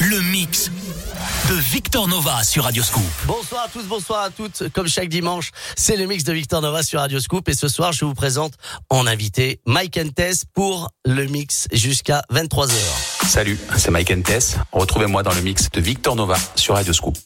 Le mix de Victor Nova sur Radio Scoop. Bonsoir à tous, bonsoir à toutes. Comme chaque dimanche, c'est le mix de Victor Nova sur Radio Scoop. Et ce soir, je vous présente en invité Mike Tess pour le mix jusqu'à 23h. Salut, c'est Mike Tess. Retrouvez-moi dans le mix de Victor Nova sur Radio Scoop.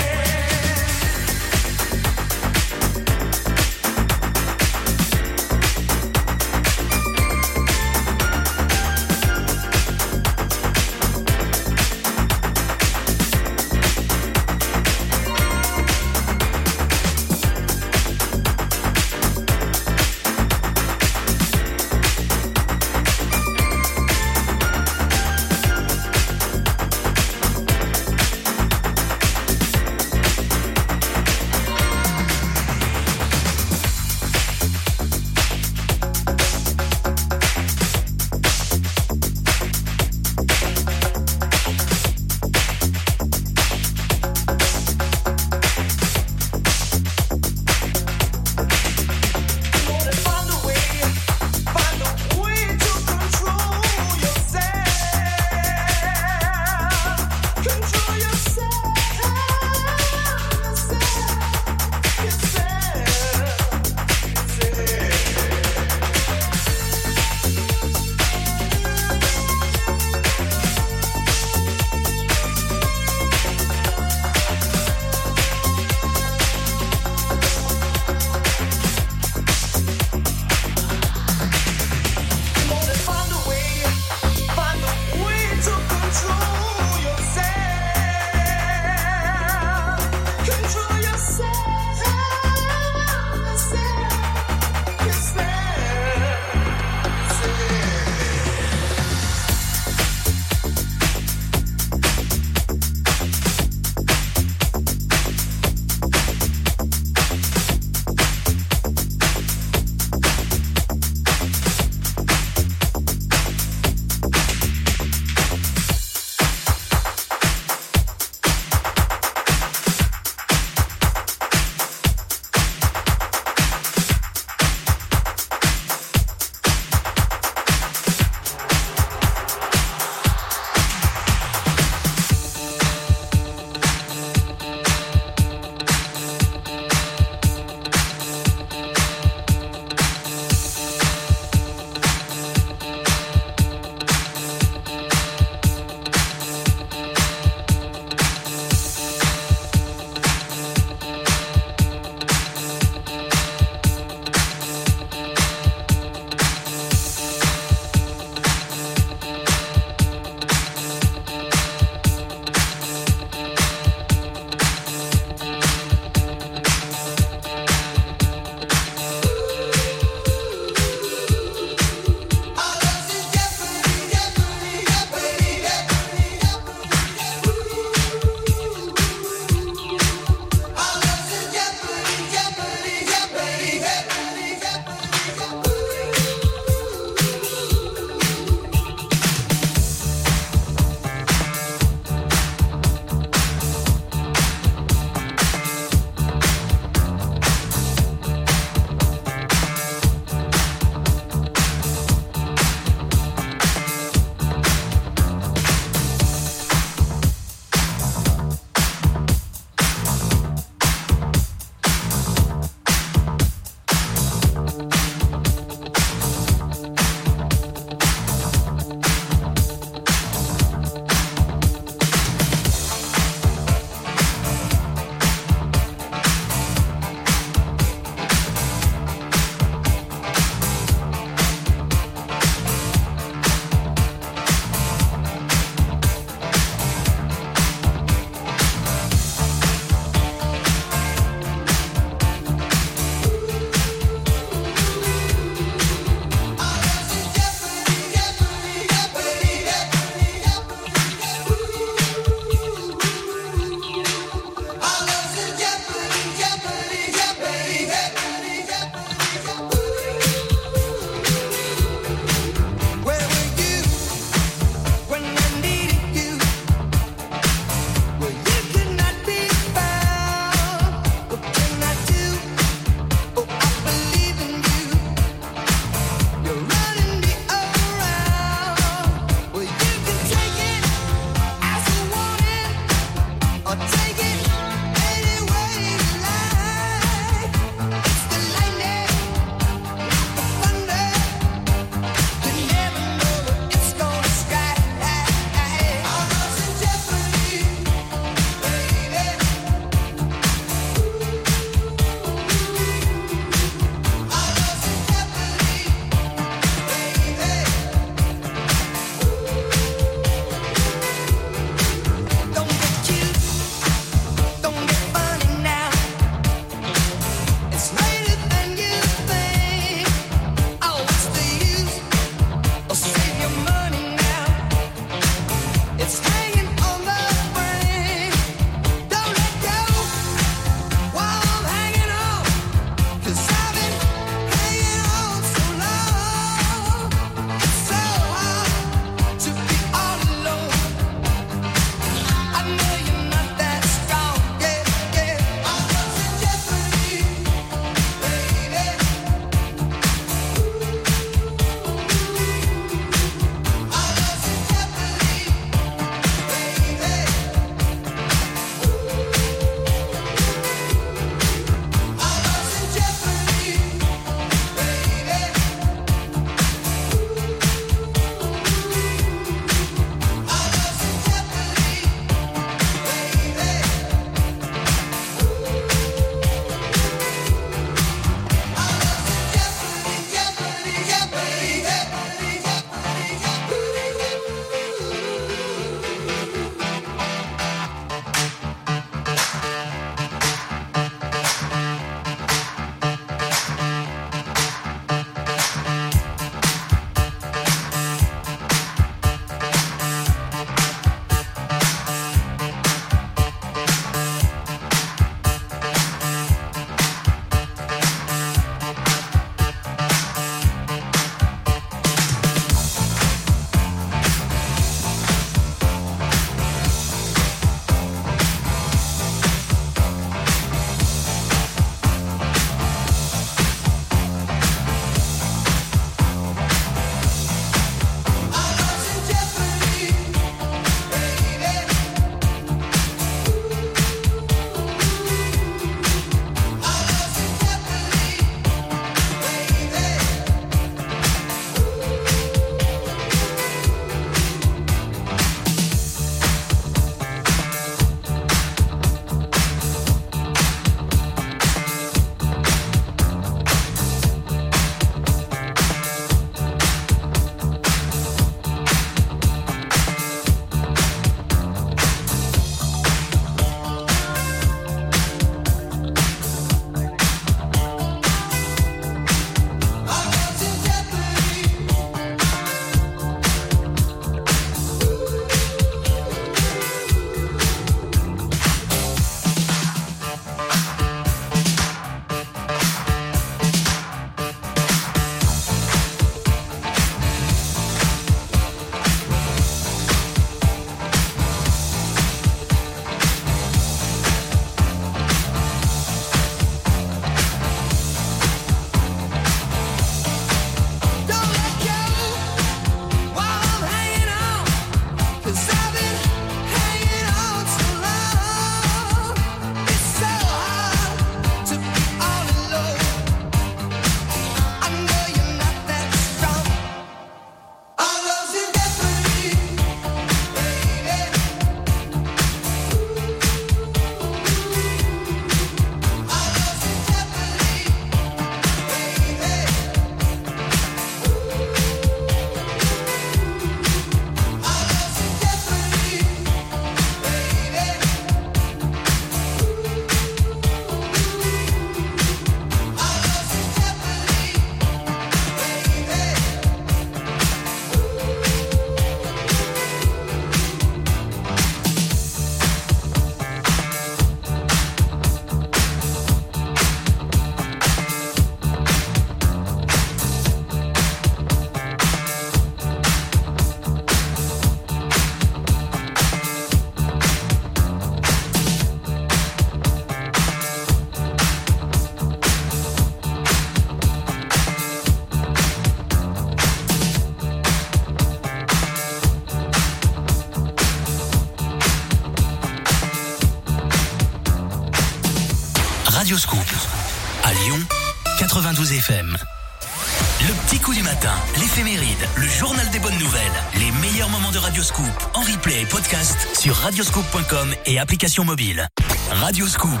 Sur radioscoop.com et application mobile. Radioscoop.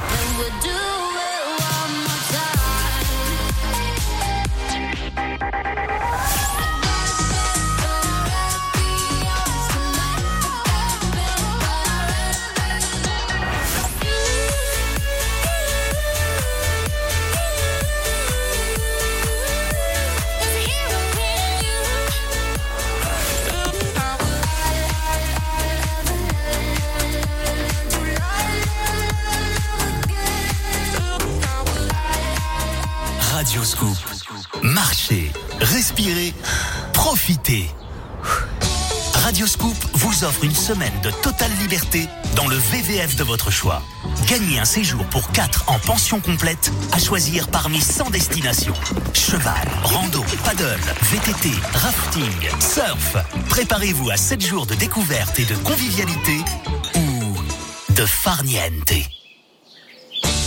Semaine de totale liberté dans le VVF de votre choix. Gagnez un séjour pour 4 en pension complète à choisir parmi 100 destinations. Cheval, rando, paddle, VTT, rafting, surf. Préparez-vous à 7 jours de découverte et de convivialité ou de farniente.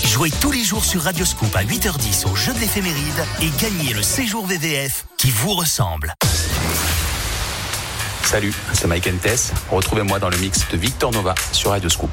Jouez tous les jours sur Radioscoop à 8h10 au jeu de l'éphéméride et gagnez le séjour VVF qui vous ressemble. Salut, c'est Mike Tess. Retrouvez-moi dans le mix de Victor Nova sur Radioscoop.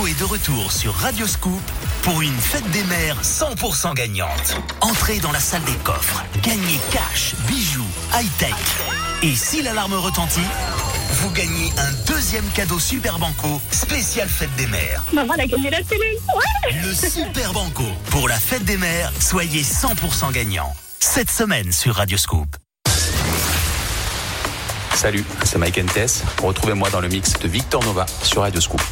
Banco est de retour sur Radio Scoop pour une fête des mères 100% gagnante. Entrez dans la salle des coffres, gagnez cash, bijoux, high-tech. Et si l'alarme retentit, vous gagnez un deuxième cadeau Super Banco spécial fête des mères. Maman a gagné la télé. Ouais. Le Super Banco. Pour la fête des mères, soyez 100% gagnant. Cette semaine sur Radio Scoop. Salut, c'est Mike Tess. Retrouvez-moi dans le mix de Victor Nova sur Radio Scoop.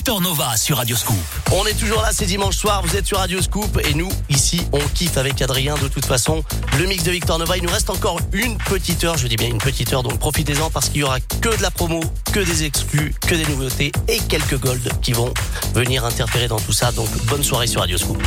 Victor Nova sur Radio Scoop. On est toujours là, c'est dimanche soir, vous êtes sur Radio Scoop et nous, ici, on kiffe avec Adrien de toute façon. Le mix de Victor Nova, il nous reste encore une petite heure, je dis bien une petite heure, donc profitez-en parce qu'il y aura que de la promo, que des exclus, que des nouveautés et quelques golds qui vont venir interférer dans tout ça. Donc bonne soirée sur Radio Scoop.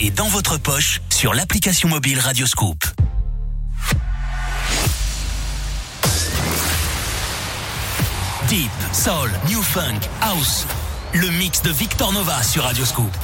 et dans votre poche sur l'application mobile Radioscoop. Deep, Soul, New Funk, House. Le mix de Victor Nova sur Radioscoop.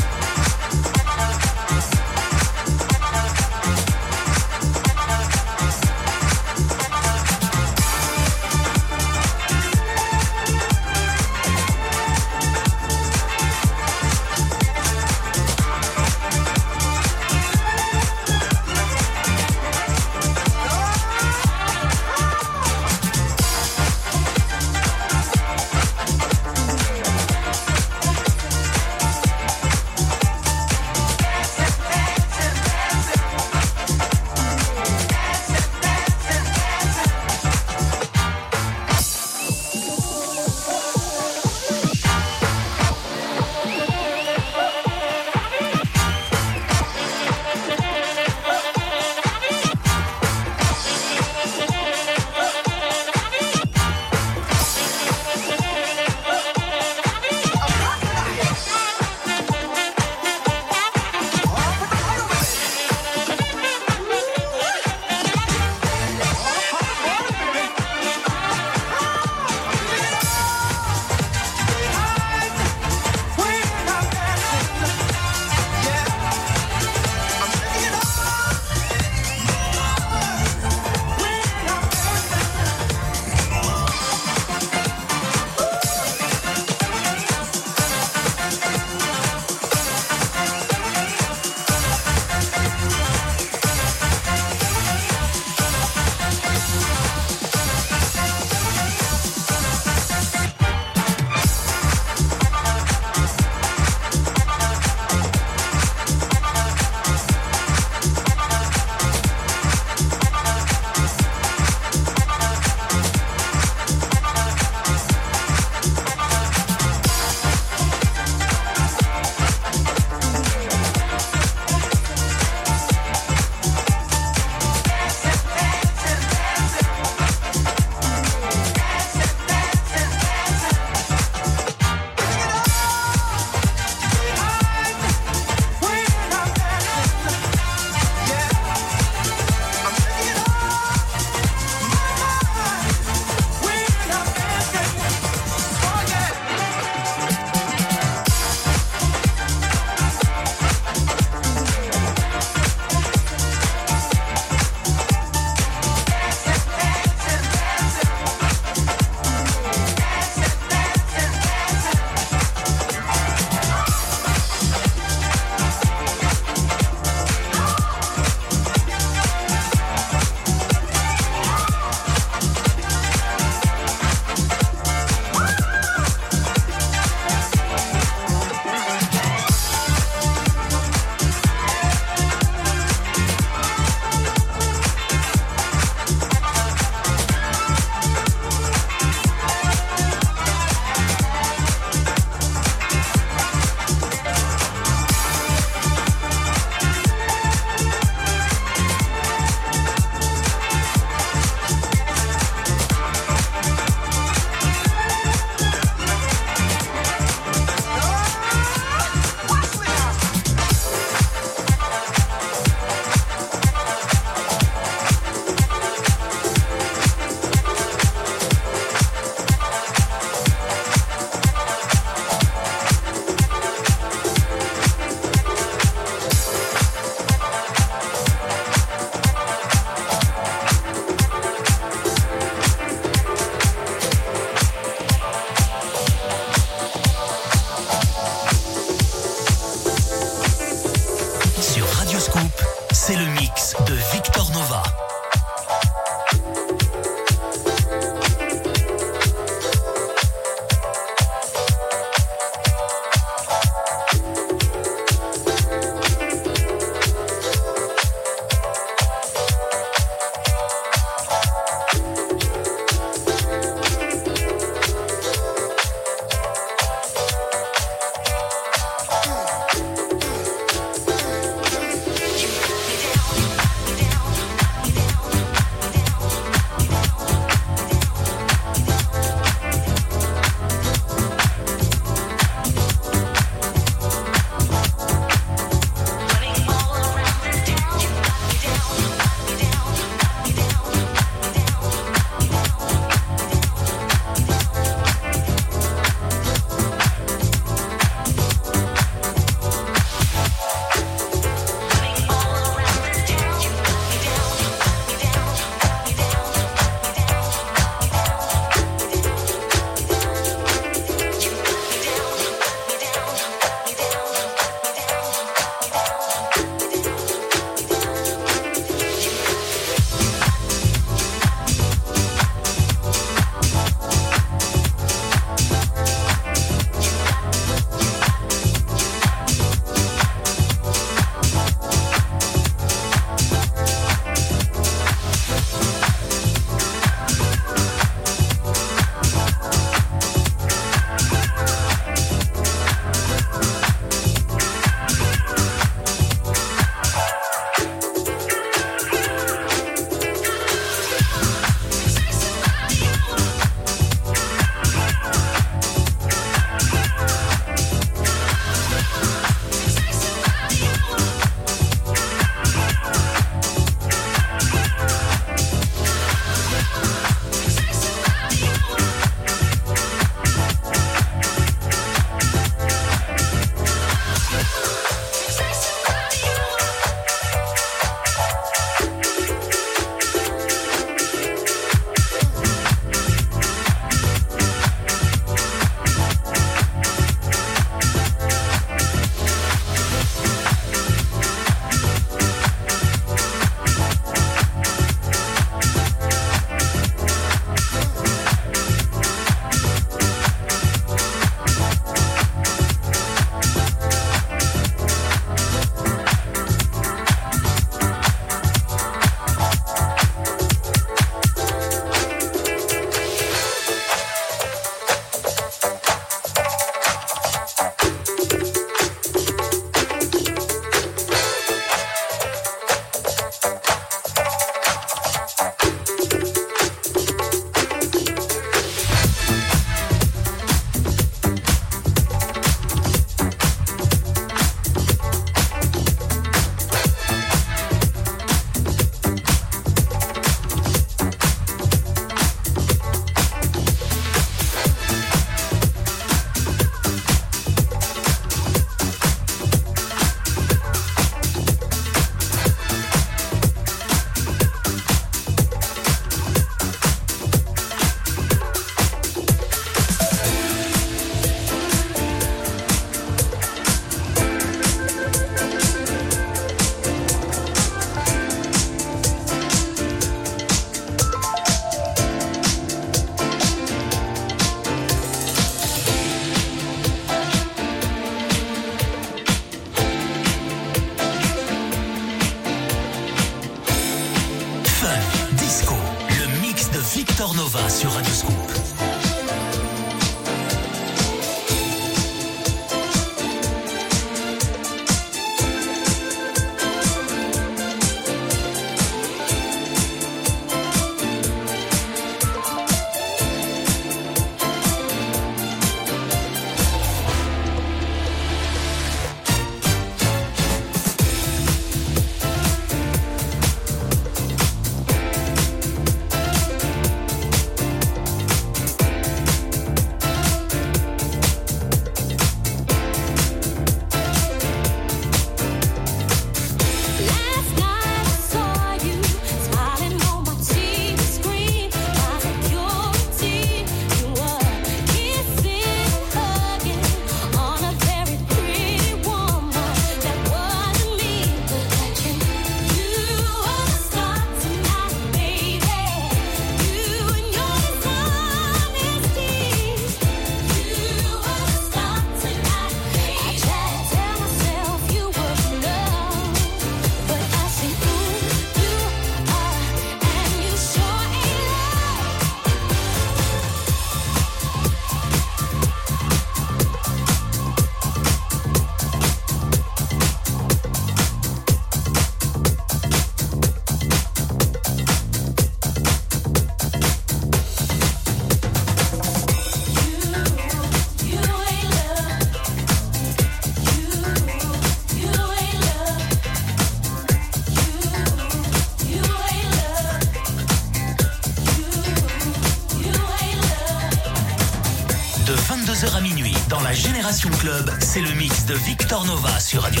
Victor Nova sur Radio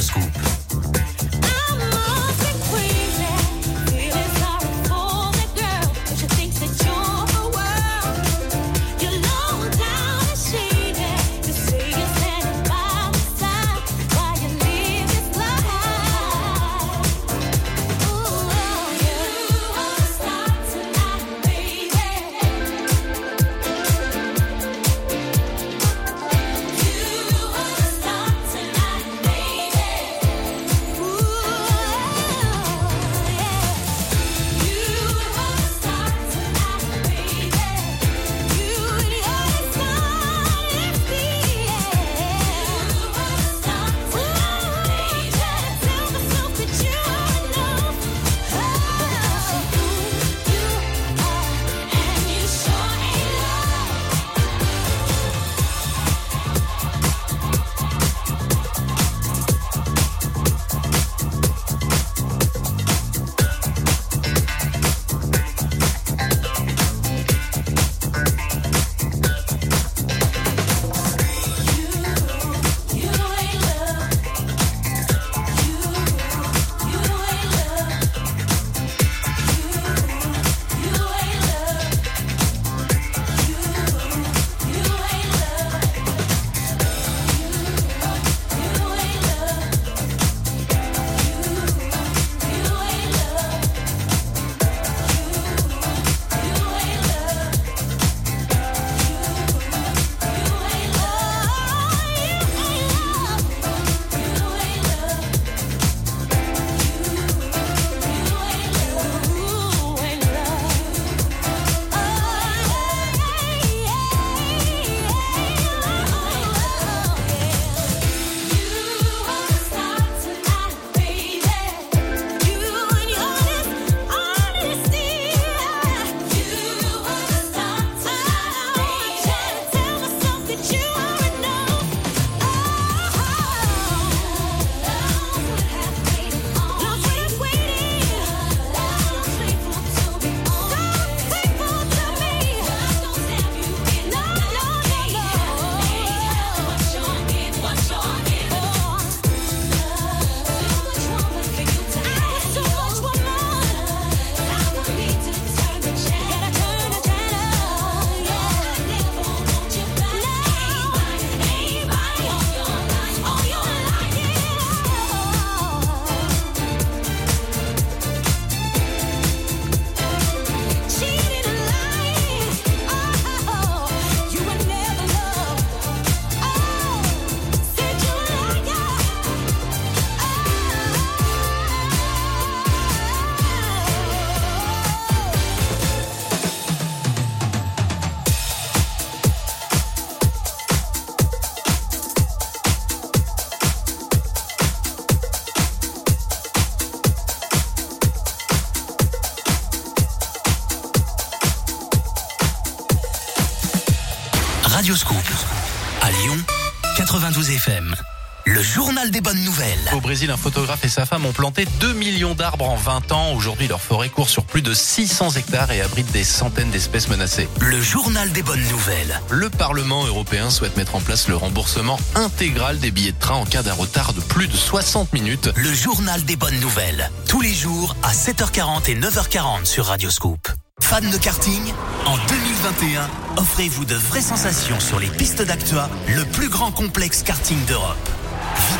Brésil, un photographe et sa femme ont planté 2 millions d'arbres en 20 ans. Aujourd'hui, leur forêt court sur plus de 600 hectares et abrite des centaines d'espèces menacées. Le journal des bonnes nouvelles. Le Parlement européen souhaite mettre en place le remboursement intégral des billets de train en cas d'un retard de plus de 60 minutes. Le journal des bonnes nouvelles. Tous les jours à 7h40 et 9h40 sur Radio Scoop. Fan de karting En 2021, offrez-vous de vraies sensations sur les pistes d'Actua, le plus grand complexe karting d'Europe.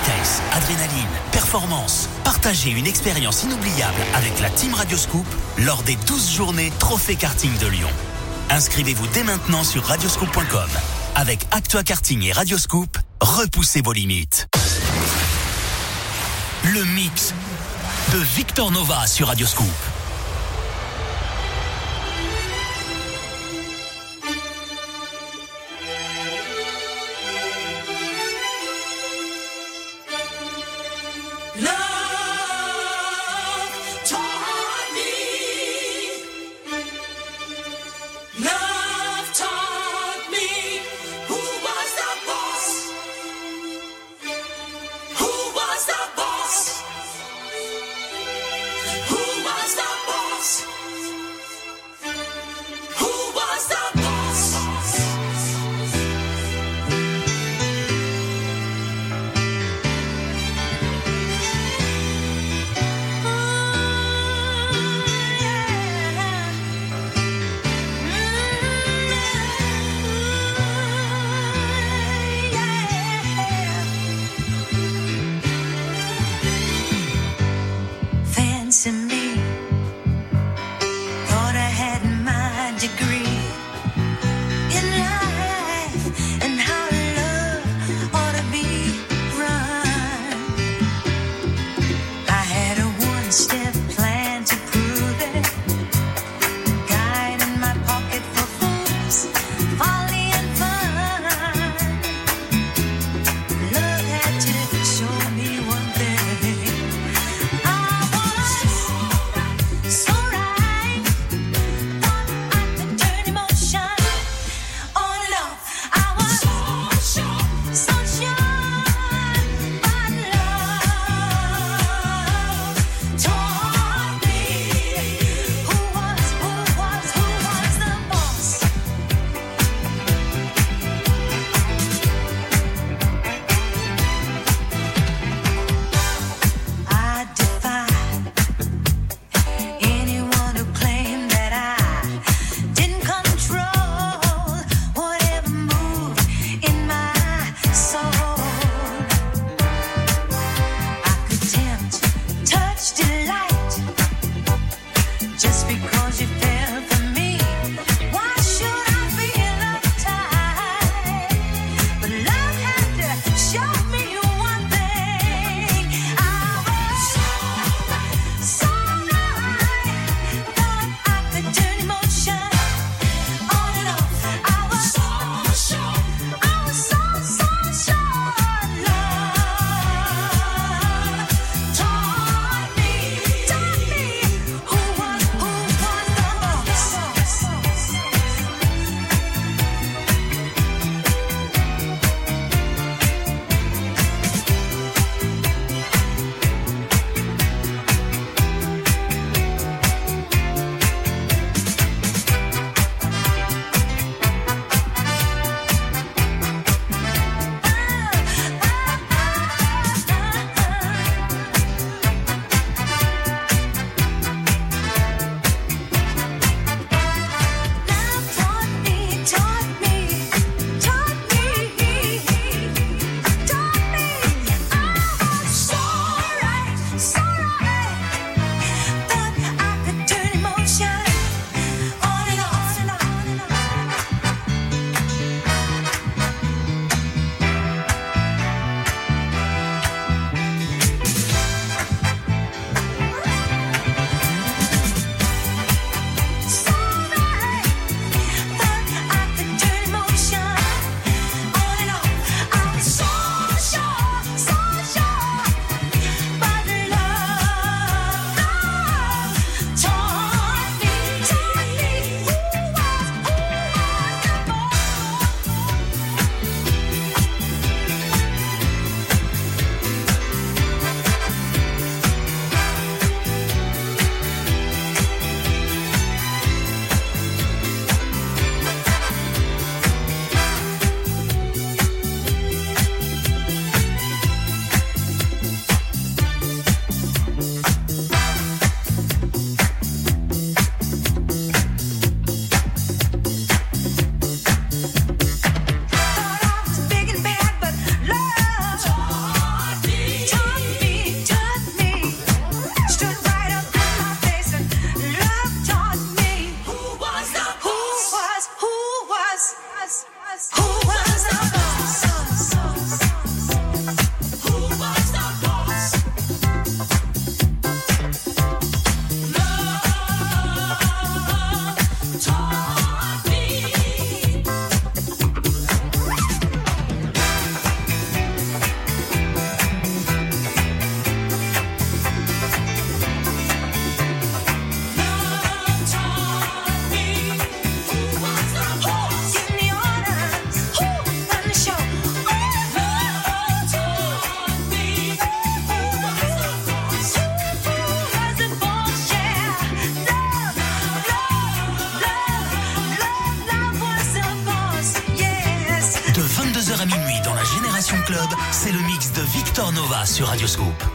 Vitesse, adrénaline, performance. Partagez une expérience inoubliable avec la Team Radioscoop lors des 12 journées Trophée Karting de Lyon. Inscrivez-vous dès maintenant sur radioscoop.com. Avec Actua Karting et Radioscoop, repoussez vos limites. Le mix de Victor Nova sur Radioscoop. Sur Radioscope.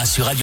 Radio